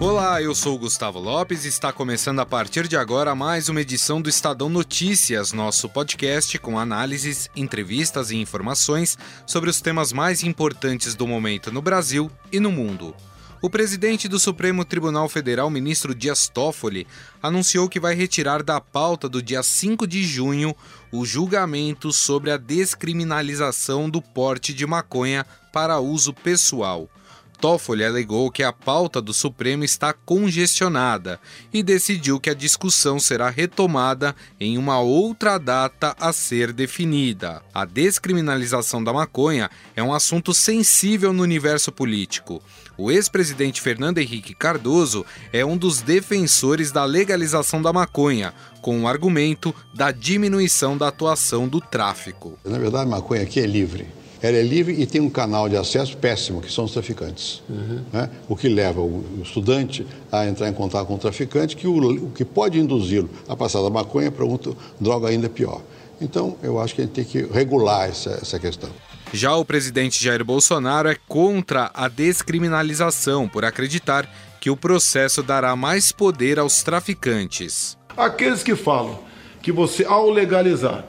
Olá, eu sou Gustavo Lopes e está começando a partir de agora mais uma edição do Estadão Notícias, nosso podcast com análises, entrevistas e informações sobre os temas mais importantes do momento no Brasil e no mundo. O presidente do Supremo Tribunal Federal, ministro Dias Toffoli, anunciou que vai retirar da pauta do dia 5 de junho o julgamento sobre a descriminalização do porte de maconha para uso pessoal. Toffoli alegou que a pauta do Supremo está congestionada e decidiu que a discussão será retomada em uma outra data a ser definida. A descriminalização da maconha é um assunto sensível no universo político. O ex-presidente Fernando Henrique Cardoso é um dos defensores da legalização da maconha, com o argumento da diminuição da atuação do tráfico. Na verdade, a maconha aqui é livre ela é livre e tem um canal de acesso péssimo, que são os traficantes. Uhum. Né? O que leva o estudante a entrar em contato com o traficante, que o, o que pode induzi-lo a passar da maconha para outra droga ainda pior. Então, eu acho que a gente tem que regular essa, essa questão. Já o presidente Jair Bolsonaro é contra a descriminalização, por acreditar que o processo dará mais poder aos traficantes. Aqueles que falam que você, ao legalizar,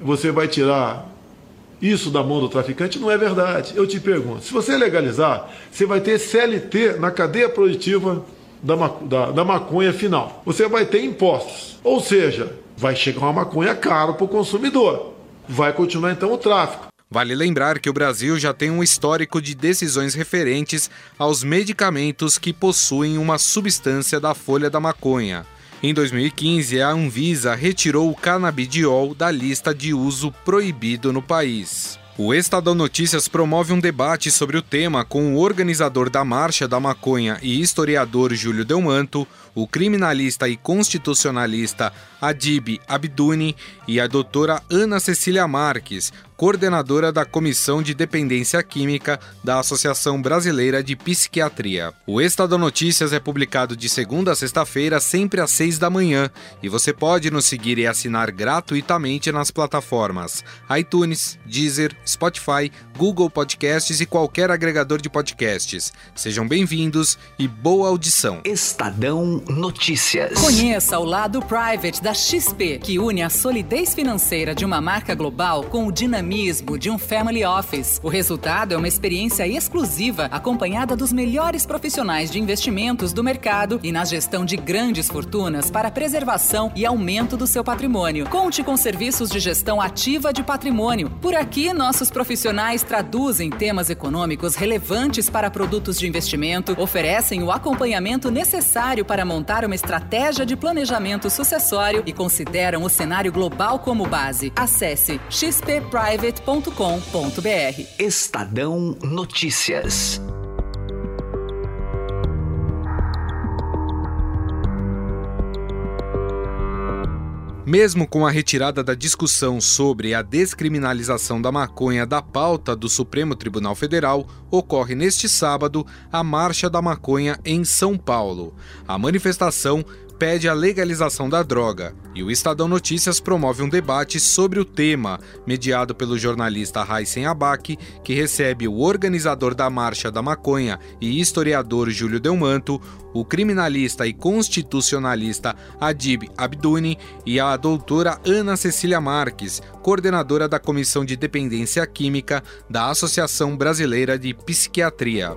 você vai tirar isso da mão do traficante não é verdade. Eu te pergunto: se você legalizar, você vai ter CLT na cadeia produtiva da, da, da maconha final. Você vai ter impostos. Ou seja, vai chegar uma maconha cara para o consumidor. Vai continuar então o tráfico. Vale lembrar que o Brasil já tem um histórico de decisões referentes aos medicamentos que possuem uma substância da folha da maconha. Em 2015, a Anvisa retirou o canabidiol da lista de uso proibido no país. O Estadão Notícias promove um debate sobre o tema com o organizador da Marcha da Maconha e historiador Júlio Delmanto, o criminalista e constitucionalista Adib Abduni e a doutora Ana Cecília Marques, coordenadora da Comissão de Dependência Química da Associação Brasileira de Psiquiatria. O Estado Notícias é publicado de segunda a sexta-feira, sempre às seis da manhã, e você pode nos seguir e assinar gratuitamente nas plataformas iTunes, Deezer, Spotify, Google Podcasts e qualquer agregador de podcasts. Sejam bem-vindos e boa audição. Estadão Notícias. Conheça o lado private da XP, que une a solidez financeira de uma marca global com o dinamismo de um family office. O resultado é uma experiência exclusiva, acompanhada dos melhores profissionais de investimentos do mercado e na gestão de grandes fortunas para preservação e aumento do seu patrimônio. Conte com serviços de gestão ativa de patrimônio. Por aqui, nossos profissionais traduzem temas econômicos relevantes para produtos de investimento, oferecem o acompanhamento necessário para montar uma estratégia de planejamento sucessório e consideram o cenário global como base. Acesse xpprivate.com.br. Estadão Notícias. Mesmo com a retirada da discussão sobre a descriminalização da maconha da pauta do Supremo Tribunal Federal, ocorre neste sábado a Marcha da Maconha em São Paulo. A manifestação pede a legalização da droga. E o Estadão Notícias promove um debate sobre o tema, mediado pelo jornalista Raisen Abac, que recebe o organizador da Marcha da Maconha e historiador Júlio Delmanto, o criminalista e constitucionalista Adib Abduni e a doutora Ana Cecília Marques, coordenadora da Comissão de Dependência Química da Associação Brasileira de Psiquiatria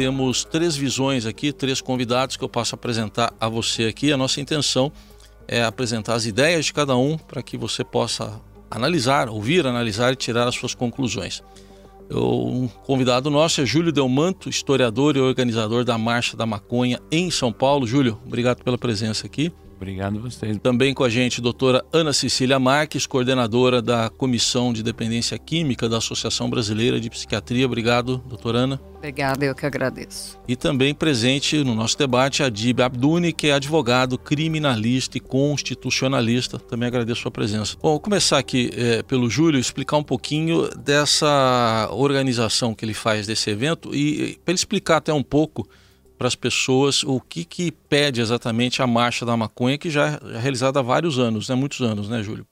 temos três visões aqui, três convidados que eu posso apresentar a você aqui. A nossa intenção é apresentar as ideias de cada um para que você possa analisar, ouvir, analisar e tirar as suas conclusões. Eu, um convidado nosso é Júlio Delmanto, historiador e organizador da Marcha da Maconha em São Paulo. Júlio, obrigado pela presença aqui. Obrigado a vocês. Também com a gente, doutora Ana Cecília Marques, coordenadora da Comissão de Dependência Química da Associação Brasileira de Psiquiatria. Obrigado, doutora Ana. Obrigada, eu que agradeço. E também presente no nosso debate a Dib Abduni, que é advogado, criminalista e constitucionalista. Também agradeço a sua presença. Bom, vou começar aqui é, pelo Júlio, explicar um pouquinho dessa organização que ele faz desse evento e para ele explicar até um pouco para as pessoas o que, que pede exatamente a Marcha da Maconha, que já é realizada há vários anos, né? muitos anos, né, Júlio?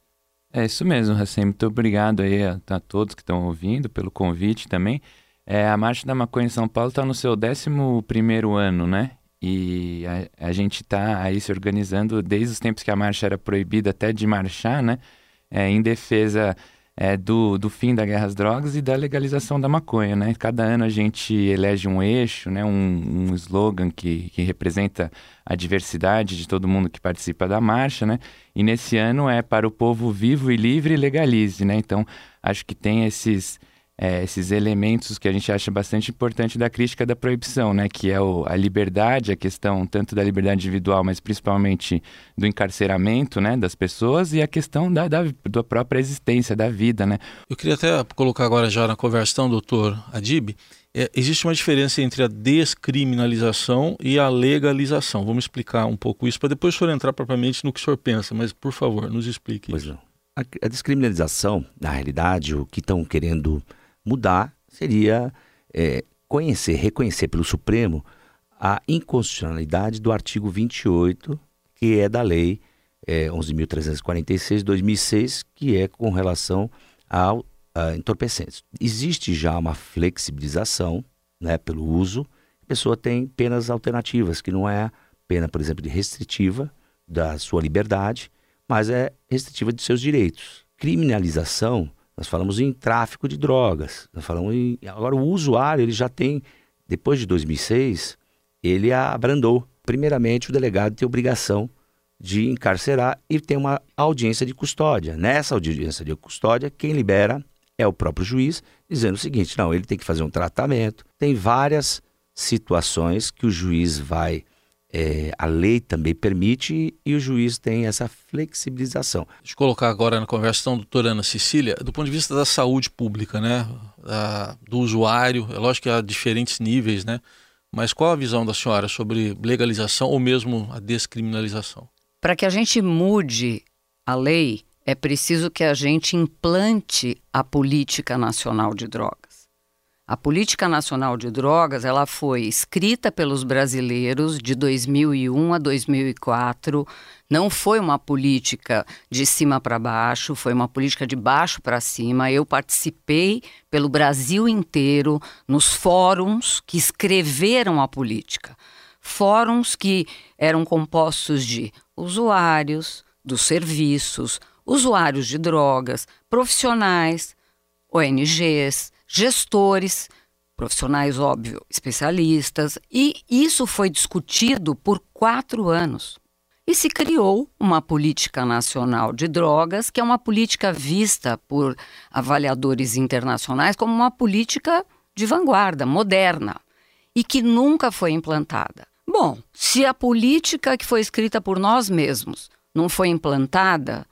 É isso mesmo, Racem. Muito obrigado aí a, a todos que estão ouvindo pelo convite também. É, a Marcha da Maconha em São Paulo está no seu 11 ano, né? E a, a gente está aí se organizando desde os tempos que a marcha era proibida até de marchar, né? É, em defesa é, do, do fim da guerra às drogas e da legalização da maconha, né? Cada ano a gente elege um eixo, né? Um, um slogan que, que representa a diversidade de todo mundo que participa da marcha, né? E nesse ano é para o povo vivo e livre legalize, né? Então acho que tem esses é, esses elementos que a gente acha bastante importante da crítica da proibição, né? Que é o, a liberdade, a questão tanto da liberdade individual, mas principalmente do encarceramento, né? Das pessoas e a questão da, da, da própria existência, da vida, né? Eu queria até colocar agora já na conversação, doutor Adib, é, existe uma diferença entre a descriminalização e a legalização. Vamos explicar um pouco isso para depois o senhor entrar propriamente no que o senhor pensa, mas por favor, nos explique. Pois não. A, a descriminalização, na realidade, o que estão querendo mudar seria é, conhecer, reconhecer pelo Supremo a inconstitucionalidade do artigo 28, que é da lei é, 11.346 de 2006, que é com relação ao a entorpecentes. Existe já uma flexibilização né, pelo uso, a pessoa tem penas alternativas, que não é pena, por exemplo, de restritiva da sua liberdade, mas é restritiva de seus direitos. Criminalização nós falamos em tráfico de drogas. Nós falamos em... Agora, o usuário, ele já tem, depois de 2006, ele abrandou. Primeiramente, o delegado tem obrigação de encarcerar e tem uma audiência de custódia. Nessa audiência de custódia, quem libera é o próprio juiz, dizendo o seguinte: não, ele tem que fazer um tratamento. Tem várias situações que o juiz vai é, a lei também permite e o juiz tem essa flexibilização. Deixa eu colocar agora na conversa, doutora Ana Cecília, do ponto de vista da saúde pública, né, a, do usuário, é lógico que há diferentes níveis, né, mas qual a visão da senhora sobre legalização ou mesmo a descriminalização? Para que a gente mude a lei, é preciso que a gente implante a política nacional de drogas. A Política Nacional de Drogas, ela foi escrita pelos brasileiros de 2001 a 2004. Não foi uma política de cima para baixo, foi uma política de baixo para cima. Eu participei pelo Brasil inteiro nos fóruns que escreveram a política. Fóruns que eram compostos de usuários dos serviços, usuários de drogas, profissionais, ONGs, gestores, profissionais, óbvio, especialistas, e isso foi discutido por quatro anos. E se criou uma política nacional de drogas, que é uma política vista por avaliadores internacionais como uma política de vanguarda, moderna, e que nunca foi implantada. Bom, se a política que foi escrita por nós mesmos não foi implantada,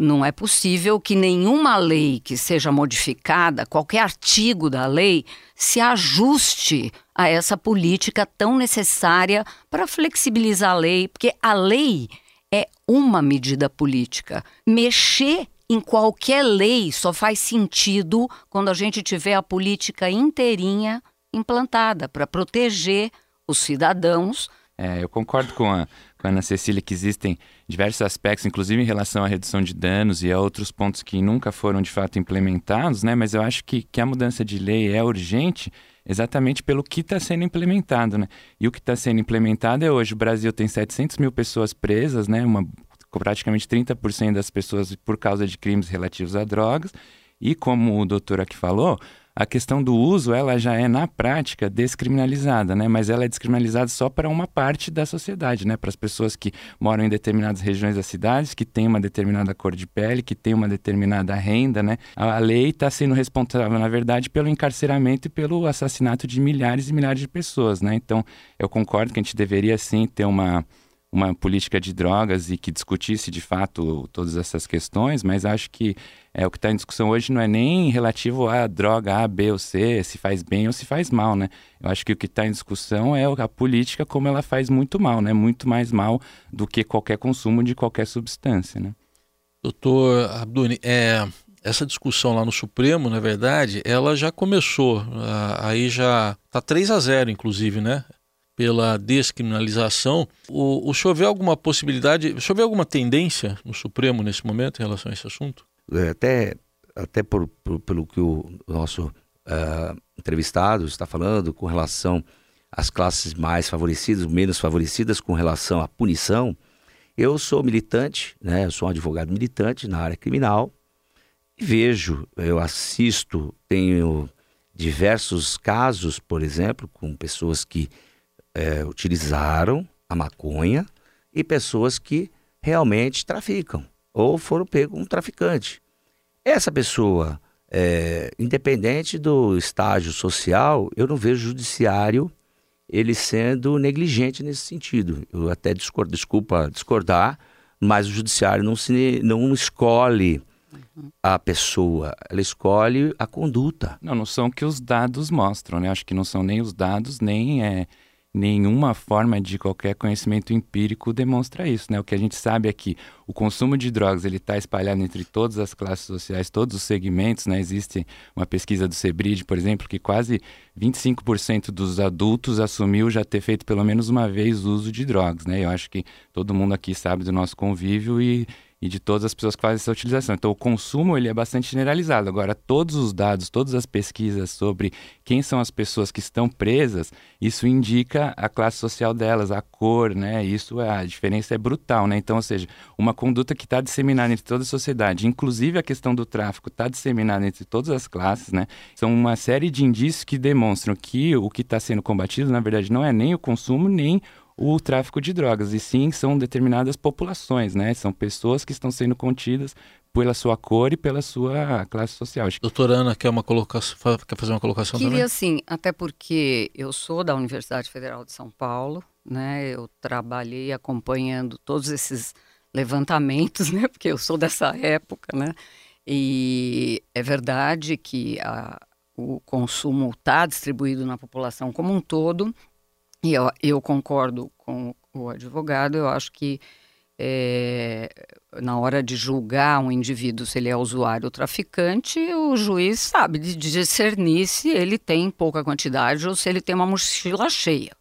não é possível que nenhuma lei que seja modificada, qualquer artigo da lei, se ajuste a essa política tão necessária para flexibilizar a lei, porque a lei é uma medida política. Mexer em qualquer lei só faz sentido quando a gente tiver a política inteirinha implantada para proteger os cidadãos. É, eu concordo com a, com a Ana Cecília que existem diversos aspectos, inclusive em relação à redução de danos e a outros pontos que nunca foram de fato implementados, né? Mas eu acho que, que a mudança de lei é urgente exatamente pelo que está sendo implementado, né? E o que está sendo implementado é hoje o Brasil tem 700 mil pessoas presas, né? Uma, praticamente 30% das pessoas por causa de crimes relativos a drogas. E como o doutor aqui falou, a questão do uso, ela já é na prática descriminalizada, né? Mas ela é descriminalizada só para uma parte da sociedade, né? Para as pessoas que moram em determinadas regiões das cidades, que têm uma determinada cor de pele, que têm uma determinada renda, né? A lei está sendo responsável, na verdade, pelo encarceramento e pelo assassinato de milhares e milhares de pessoas, né? Então, eu concordo que a gente deveria sim ter uma uma política de drogas e que discutisse de fato todas essas questões, mas acho que é, o que está em discussão hoje não é nem relativo à droga A, B ou C, se faz bem ou se faz mal, né? Eu acho que o que está em discussão é a política como ela faz muito mal, né? Muito mais mal do que qualquer consumo de qualquer substância, né? Doutor Abduni, é, essa discussão lá no Supremo, na verdade, ela já começou, aí já está 3 a 0 inclusive, né? Pela descriminalização. O, o senhor vê alguma possibilidade, o senhor vê alguma tendência no Supremo nesse momento em relação a esse assunto? É, até até por, por, pelo que o nosso uh, entrevistado está falando com relação às classes mais favorecidas, menos favorecidas com relação à punição, eu sou militante, né, eu sou um advogado militante na área criminal vejo, eu assisto, tenho diversos casos, por exemplo, com pessoas que é, utilizaram a maconha e pessoas que realmente traficam ou foram pegos como traficante. Essa pessoa, é, independente do estágio social, eu não vejo o judiciário ele sendo negligente nesse sentido. Eu até discordo, desculpa discordar, mas o judiciário não, se, não escolhe a pessoa, ela escolhe a conduta. Não, não são que os dados mostram, né? Acho que não são nem os dados, nem é, nenhuma forma de qualquer conhecimento empírico demonstra isso, né? O que a gente sabe é que o consumo de drogas ele está espalhado entre todas as classes sociais, todos os segmentos, né? Existe uma pesquisa do Sebrid, por exemplo, que quase 25% dos adultos assumiu já ter feito pelo menos uma vez uso de drogas, né? Eu acho que todo mundo aqui sabe do nosso convívio e e de todas as pessoas que fazem essa utilização. Então, o consumo ele é bastante generalizado. Agora, todos os dados, todas as pesquisas sobre quem são as pessoas que estão presas, isso indica a classe social delas, a cor, né? Isso é, a diferença é brutal, né? Então, ou seja, uma conduta que está disseminada entre toda a sociedade, inclusive a questão do tráfico está disseminada entre todas as classes, né? São uma série de indícios que demonstram que o que está sendo combatido, na verdade, não é nem o consumo nem o tráfico de drogas, e sim são determinadas populações, né? São pessoas que estão sendo contidas pela sua cor e pela sua classe social. Doutora Ana, quer, uma colocação, quer fazer uma colocação Queria também? sim, até porque eu sou da Universidade Federal de São Paulo, né? Eu trabalhei acompanhando todos esses levantamentos, né? Porque eu sou dessa época, né? E é verdade que a, o consumo está distribuído na população como um todo, e eu, eu concordo com o advogado, eu acho que é, na hora de julgar um indivíduo se ele é usuário ou traficante, o juiz sabe de discernir se ele tem pouca quantidade ou se ele tem uma mochila cheia.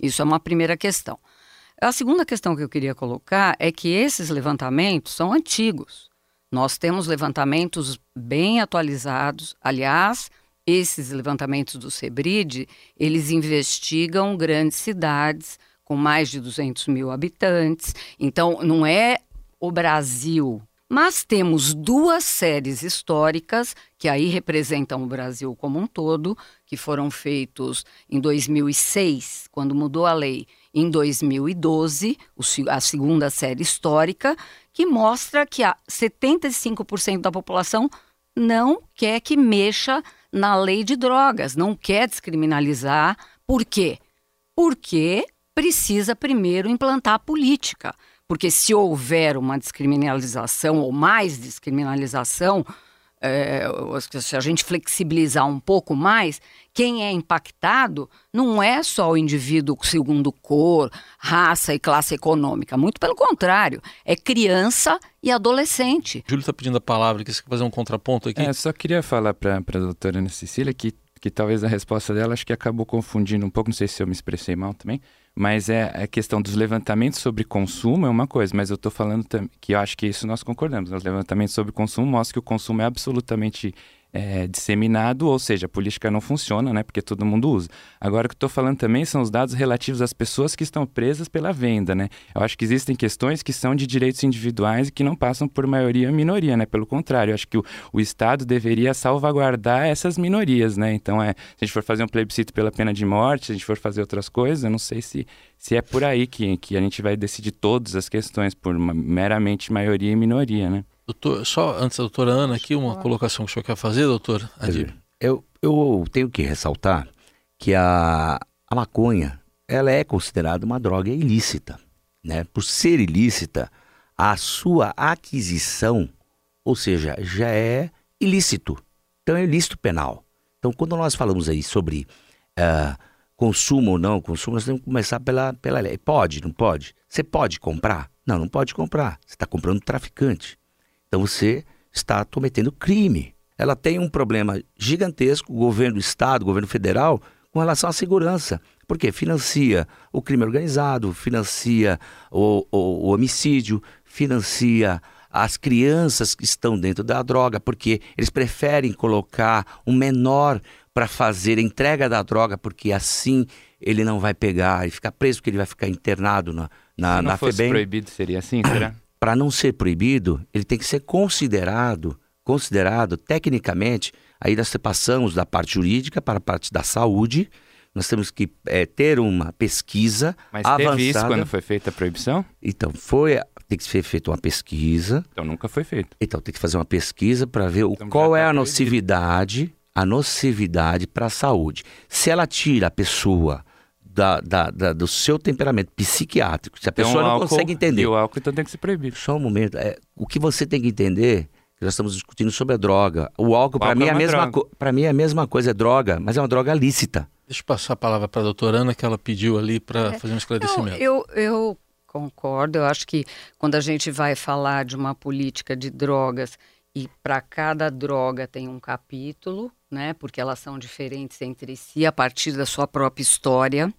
Isso é uma primeira questão. A segunda questão que eu queria colocar é que esses levantamentos são antigos. Nós temos levantamentos bem atualizados. Aliás, esses levantamentos do Sebrid, eles investigam grandes cidades com mais de 200 mil habitantes. Então, não é o Brasil. Mas temos duas séries históricas que aí representam o Brasil como um todo, que foram feitos em 2006, quando mudou a lei, em 2012, a segunda série histórica, que mostra que 75% da população não quer que mexa na lei de drogas, não quer descriminalizar. Por quê? Porque precisa primeiro implantar a política. Porque se houver uma descriminalização ou mais descriminalização, é, se a gente flexibilizar um pouco mais, quem é impactado não é só o indivíduo segundo cor, raça e classe econômica. Muito pelo contrário, é criança e adolescente. Júlio está pedindo a palavra, que você quer fazer um contraponto aqui? É, só queria falar para a doutora Ana Cecília que, que talvez a resposta dela acho que acabou confundindo um pouco, não sei se eu me expressei mal também, mas é a questão dos levantamentos sobre consumo é uma coisa, mas eu estou falando que eu acho que isso nós concordamos. Os levantamentos sobre consumo mostram que o consumo é absolutamente é, disseminado, ou seja, a política não funciona, né? Porque todo mundo usa. Agora, o que eu estou falando também são os dados relativos às pessoas que estão presas pela venda, né? Eu acho que existem questões que são de direitos individuais e que não passam por maioria ou minoria, né? Pelo contrário, eu acho que o, o Estado deveria salvaguardar essas minorias, né? Então, é, se a gente for fazer um plebiscito pela pena de morte, se a gente for fazer outras coisas, eu não sei se, se é por aí que, que a gente vai decidir todas as questões, por uma, meramente maioria e minoria, né? Doutor, só antes da doutora Ana, aqui uma colocação que o senhor quer fazer, doutor Adir? Eu, eu tenho que ressaltar que a, a maconha ela é considerada uma droga ilícita. né, por ser ilícita, a sua aquisição, ou seja, já é ilícito. Então é ilícito penal. Então, quando nós falamos aí sobre uh, consumo ou não consumo, nós temos que começar pela, pela lei. Pode, não pode? Você pode comprar? Não, não pode comprar. Você está comprando traficante. Então você está cometendo crime. Ela tem um problema gigantesco, o governo do Estado, o governo federal, com relação à segurança. Porque financia o crime organizado, financia o, o, o homicídio, financia as crianças que estão dentro da droga, porque eles preferem colocar um menor para fazer a entrega da droga, porque assim ele não vai pegar e ficar preso, porque ele vai ficar internado na, na, Se não na fosse FEBEM. proibido, seria assim, será? Para não ser proibido, ele tem que ser considerado, considerado tecnicamente, aí nós passamos da parte jurídica para a parte da saúde, nós temos que é, ter uma pesquisa Mas avançada. teve isso quando foi feita a proibição? Então, foi, tem que ser feita uma pesquisa, Então nunca foi feito. então tem que fazer uma pesquisa para ver Então, qual tá é a proibido. nocividade, a nocividade para a saúde. Se ela tira a pessoa da, da- da- do seu temperamento psiquiátrico, se a pessoa não álcool- consegue entender. E o álcool então tem que ser proibido. Só um momento. É, o que você tem que entender, que nós estamos discutindo sobre a droga. O álcool, para mim, é é a mesma pra mim é a mesma coisa, é droga, mas é uma droga lícita. Deixa eu passar a palavra para a doutora Ana, que ela pediu ali para fazer um esclarecimento. eu, eu concordo. Eu acho que quando a gente vai falar de uma política de drogas e para cada droga tem um capítulo, né? Porque elas são diferentes entre si a partir da sua própria história.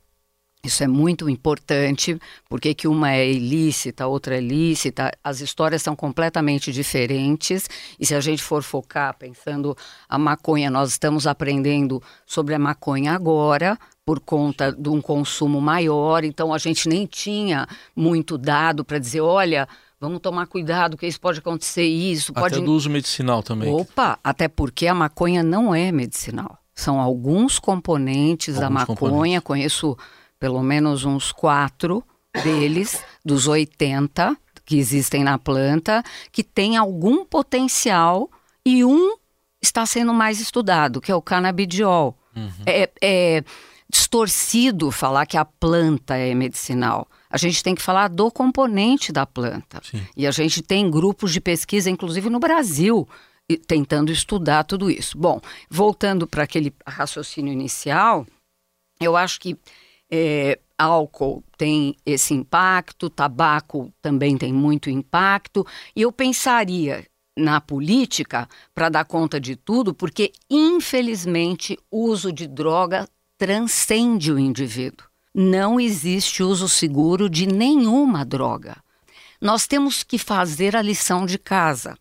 Isso é muito importante, porque que uma é ilícita, outra é lícita, as histórias são completamente diferentes. E se a gente for focar pensando a maconha, nós estamos aprendendo sobre a maconha agora, por conta de um consumo maior, então a gente nem tinha muito dado para dizer, olha, vamos tomar cuidado, que isso pode acontecer isso, pode Até do uso medicinal também. Opa, até porque a maconha não é medicinal. São alguns componentes da Alguns maconha, componentes. conheço pelo menos uns quatro deles, dos 80 que existem na planta, que tem algum potencial e um está sendo mais estudado, que é o canabidiol. É, é distorcido falar que a planta é medicinal. A gente tem que falar do componente da planta. Sim. E a gente tem grupos de pesquisa, inclusive no Brasil, tentando estudar tudo isso. Bom, voltando para aquele raciocínio inicial, eu acho que é, álcool tem esse impacto, tabaco também tem muito impacto, e eu pensaria na política para dar conta de tudo, porque infelizmente o uso de droga transcende o indivíduo. Não existe uso seguro de nenhuma droga. Nós temos que fazer a lição de casa.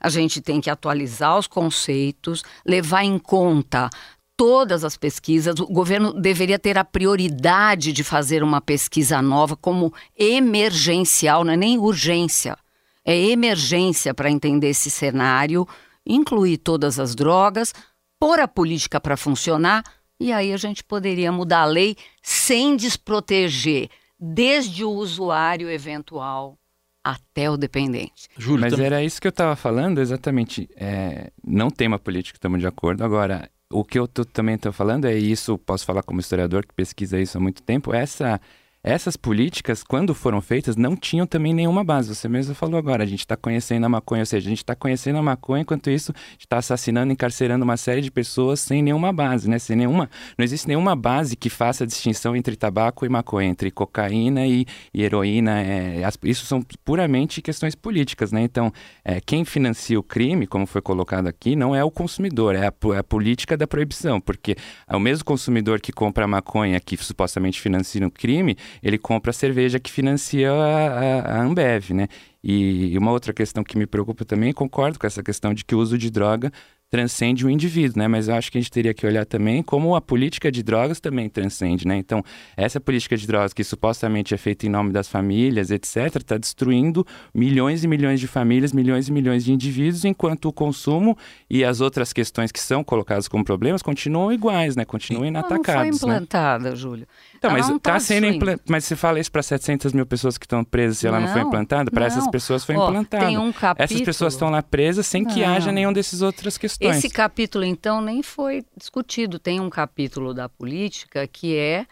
A gente tem que atualizar os conceitos, levar em conta todas as pesquisas. O governo deveria ter a prioridade de fazer uma pesquisa nova como emergencial, não é nem urgência. É emergência para entender esse cenário, incluir todas as drogas, pôr a política para funcionar e aí a gente poderia mudar a lei sem desproteger desde o usuário eventual até o dependente. Júlio, Mas também- era isso que eu estava falando, exatamente. É, não tem uma política, estamos de acordo. Agora, o que eu tô- também estou falando é isso, posso falar como historiador que pesquisa isso há muito tempo, essa, essas políticas, quando foram feitas, não tinham também nenhuma base. Você mesmo falou agora, a gente está conhecendo a maconha, ou seja, a gente está conhecendo a maconha, enquanto isso, está assassinando, encarcerando uma série de pessoas sem nenhuma base, né? Sem nenhuma, não existe nenhuma base que faça a distinção entre tabaco e maconha, entre cocaína e, e heroína. é, as- isso são puramente questões políticas, né? Então, é, quem financia o crime, como foi colocado aqui, não é o consumidor, é a, é a política da proibição, porque é o mesmo consumidor que compra a maconha que supostamente financia o crime, ele compra a cerveja que financia a, a- a Ambev, né? E uma outra questão que me preocupa também, concordo com essa questão de que o uso de droga transcende o indivíduo, né? Mas eu acho que a gente teria que olhar também como a política de drogas também transcende, né? Então, essa política de drogas que supostamente é feita em nome das famílias, etc., está destruindo milhões e milhões de famílias, milhões e milhões de indivíduos, enquanto o consumo e as outras questões que são colocadas como problemas continuam iguais, né? Continuam Ela não foi inatacados, né? implantada, Júlio. Então, mas não tá tá sendo. Mas você fala isso para 700 mil pessoas que estão presas se ela não foi Não, implantada? Para essas pessoas foi Ó, implantada. tem um Essas capítulo- pessoas estão lá presas sem que Não. haja nenhum desses outras questões. Esse capítulo, então, nem foi discutido. Tem um capítulo da política que é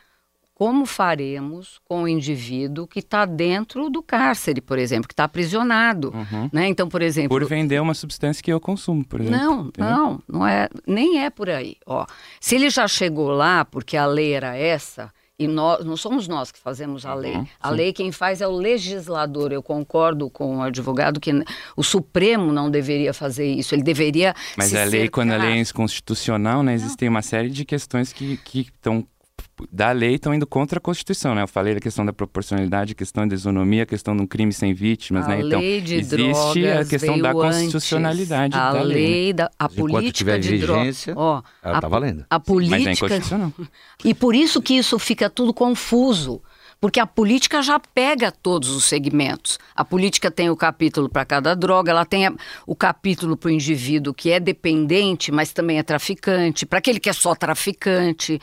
como faremos com o indivíduo que está dentro do cárcere, por exemplo, que está aprisionado. Uhum. Né? Então, por exemplo. Por vender uma substância que eu consumo, por exemplo. Não, entendeu? não, não é, nem é por aí. Ó, se ele já chegou lá porque a lei era essa, e nós, não somos nós que fazemos a lei. Uhum, a lei quem faz é o legislador. Eu concordo com o advogado que o Supremo não deveria fazer isso. Ele deveria. Mas a lei, cercar. quando a lei é inconstitucional, né, existem uma série de questões que estão da lei estão indo contra a Constituição, né? Eu falei da questão da proporcionalidade, a questão da isonomia, a questão de um crime sem vítimas, a né? Então, existe a questão da constitucionalidade a da lei. lei da, a Enquanto política de vigência, ó, ela está valendo. A política... Mas é inconstitucional. E por isso que isso fica tudo confuso. Porque a política já pega todos os segmentos. A política tem o capítulo para cada droga, ela tem o capítulo para o indivíduo que é dependente, mas também é traficante, para aquele que é só traficante.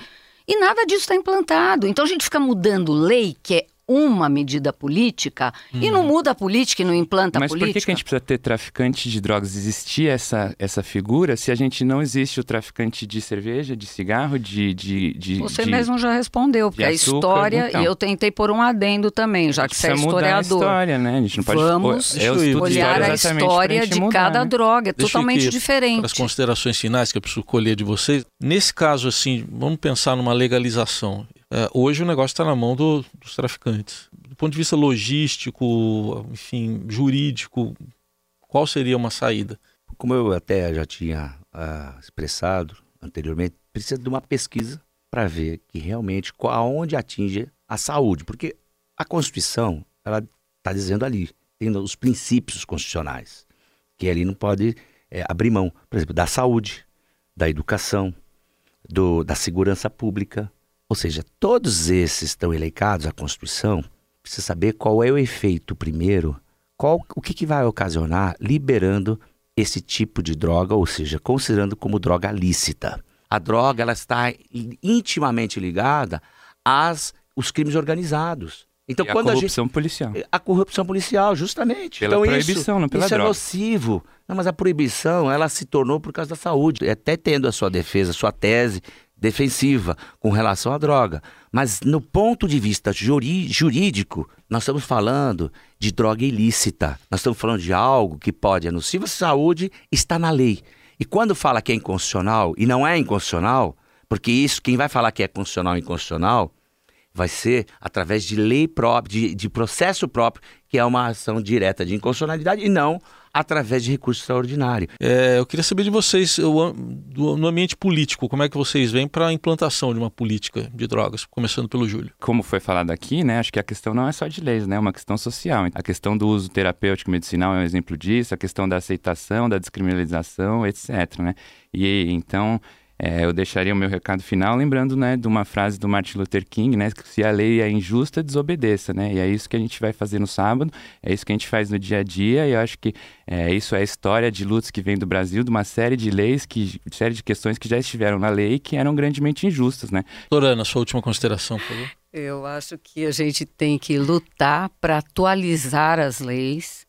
E nada disso está implantado. Então a gente fica mudando lei, que é uma medida política hum. e não uhum. muda a política e não implanta Mas a política. Mas por que, a gente precisa ter traficante de drogas? Existir essa, essa figura se a gente não existe o traficante de cerveja, de cigarro, de. de, de você de, mesmo já respondeu, porque a história. Então. E eu tentei pôr um adendo também, já que você é historiador. Mudar a história, né? A gente não pode Vamos eu olhar a história de mudar, cada né? droga, é Deixa totalmente diferente. Para as considerações finais que eu preciso colher de vocês. Nesse caso, assim, vamos pensar numa legalização. É, hoje o negócio está na mão do, dos traficantes. Do ponto de vista logístico, enfim, jurídico, qual seria uma saída? Como eu até já tinha uh, expressado anteriormente, precisa de uma pesquisa para ver que realmente aonde atinge a saúde, porque a Constituição ela está dizendo ali, tem os princípios constitucionais, que ali não pode é, abrir mão, por exemplo, da saúde, da educação, do, da segurança pública, ou seja, todos esses estão elencados à Constituição. Precisa saber qual é o efeito primeiro, qual, o que, que vai ocasionar liberando esse tipo de droga, ou seja, considerando como droga lícita. A droga ela está intimamente ligada às os crimes organizados. Então, e quando a corrupção a gente, policial. A corrupção policial, justamente. Pela então, proibição, isso, não pela isso droga. é nocivo. Não, mas a proibição, ela se tornou por causa da saúde. Até tendo a sua defesa, a sua tese defensiva com relação à droga. Mas no ponto de vista jurídico, nós estamos falando de droga ilícita. Nós estamos falando de algo que pode é nocivo saúde, está na lei. E quando fala que é inconstitucional e não é inconstitucional, porque isso, quem vai falar que é constitucional ou inconstitucional, vai ser através de lei própria, de, de processo próprio, que é uma ação direta de inconstitucionalidade e não através de recurso extraordinário. É, eu queria saber de vocês, eu, do, no ambiente político, como é que vocês veem para a implantação de uma política de drogas, começando pelo Júlio? Como foi falado aqui, né, acho que a questão não é só de leis, né, é uma questão social. A questão do uso terapêutico medicinal é um exemplo disso, a questão da aceitação, da descriminalização, etc. Né? E então é, eu deixaria o meu recado final lembrando né, de uma frase do Martin Luther King, né, que se a lei é injusta, desobedeça, né? E é isso que a gente vai fazer no sábado, é isso que a gente faz no dia a dia, e eu acho que é, isso é a história de lutas que vem do Brasil, de uma série de leis, que, série de questões que já estiveram na lei e que eram grandemente injustas, né? Lorana, sua última consideração, por favor. Eu acho que a gente tem que lutar para atualizar as leis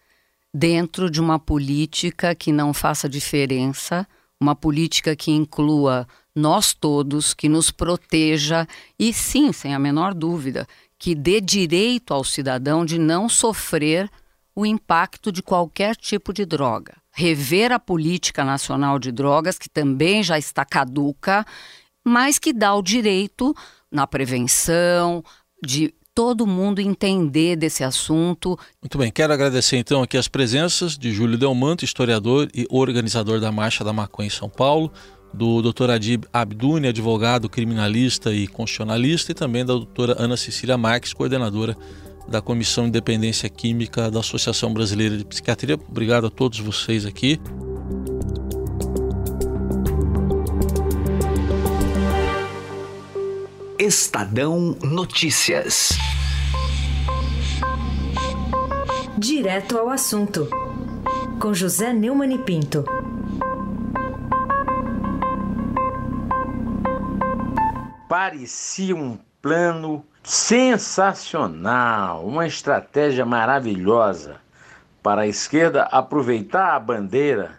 dentro de uma política que não faça diferença uma política que inclua nós todos, que nos proteja e, sim, sem a menor dúvida, que dê direito ao cidadão de não sofrer o impacto de qualquer tipo de droga. Rever a política nacional de drogas, que também já está caduca, mas que dá o direito na prevenção, de todo mundo entender desse assunto. Muito bem, quero agradecer então aqui as presenças de Júlio Delmanto, historiador e organizador da Marcha da Maconha em São Paulo, do Dr. Adib Abduni, advogado, criminalista e constitucionalista, e também da doutora Ana Cecília Marques, coordenadora da Comissão de Independência Química da Associação Brasileira de Psiquiatria. Obrigado a todos vocês aqui. Estadão Notícias. Direto ao assunto, com José Neumann e Pinto. Parecia um plano sensacional, uma estratégia maravilhosa para a esquerda aproveitar a bandeira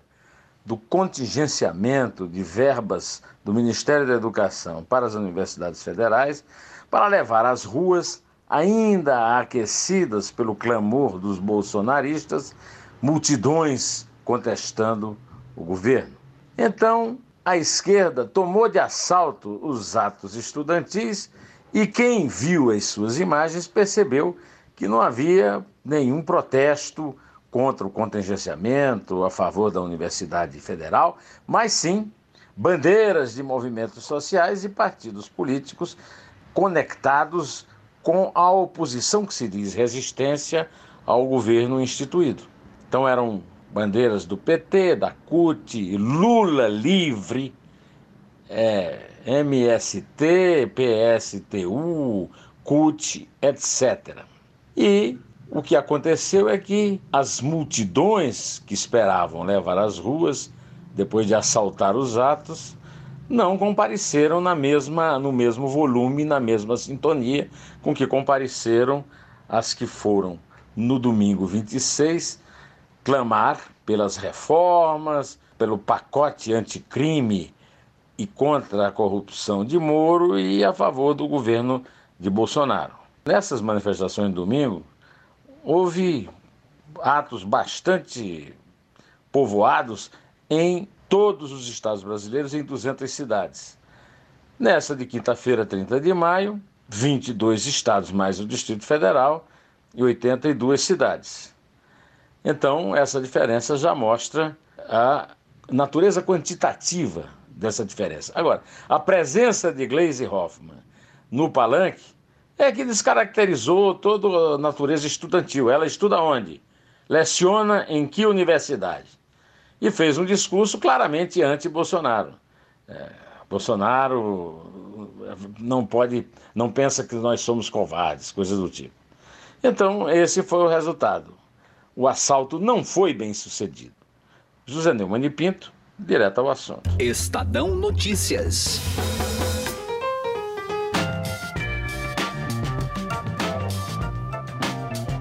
do contingenciamento de verbas do Ministério da Educação para as universidades federais para levar às ruas, ainda aquecidas pelo clamor dos bolsonaristas, multidões contestando o governo. Então, a esquerda tomou de assalto os atos estudantis e quem viu as suas imagens percebeu que não havia nenhum protesto contra o contingenciamento, a favor da Universidade Federal, mas sim bandeiras de movimentos sociais e partidos políticos conectados com a oposição que se diz resistência ao governo instituído. Então eram bandeiras do PT, da CUT, Lula livre, é, MST, PSTU, CUT, etc. E o que aconteceu é que as multidões que esperavam levar às ruas depois de assaltar os atos, não compareceram na mesma, no mesmo volume, na mesma sintonia com que compareceram as que foram no domingo 26 clamar pelas reformas, pelo pacote anticrime e contra a corrupção de Moro e a favor do governo de Bolsonaro. Nessas manifestações de domingo, houve atos bastante povoados em todos os estados brasileiros, em 200 cidades. Nessa de quinta-feira, 30 de maio, 22 estados mais o Distrito Federal e 82 cidades. Então, essa diferença já mostra a natureza quantitativa dessa diferença. Agora, a presença de Gleisi Hoffmann no palanque é que descaracterizou toda a natureza estudantil. Ela estuda onde? Leciona em que universidade? e fez um discurso claramente anti-Bolsonaro. É, Bolsonaro não pode, não pensa que nós somos covardes, coisas do tipo. Então, esse foi o resultado. O assalto não foi bem sucedido. José Neumann Pinto, direto ao assunto. Estadão Notícias.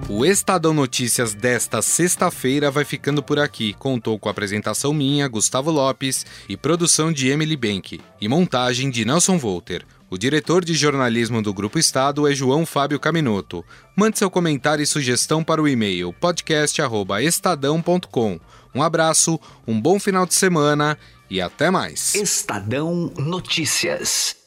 O Estadão Notícias desta sexta-feira vai ficando por aqui. Contou com apresentação minha, Gustavo Lopes, e produção de Emily Bank, e montagem de Nelson Volter. O diretor de jornalismo do Grupo Estado é João Fábio Caminoto. Mande seu comentário e sugestão para o e-mail podcast@estadão.com. Um abraço, um bom final de semana e até mais. Estadão Notícias.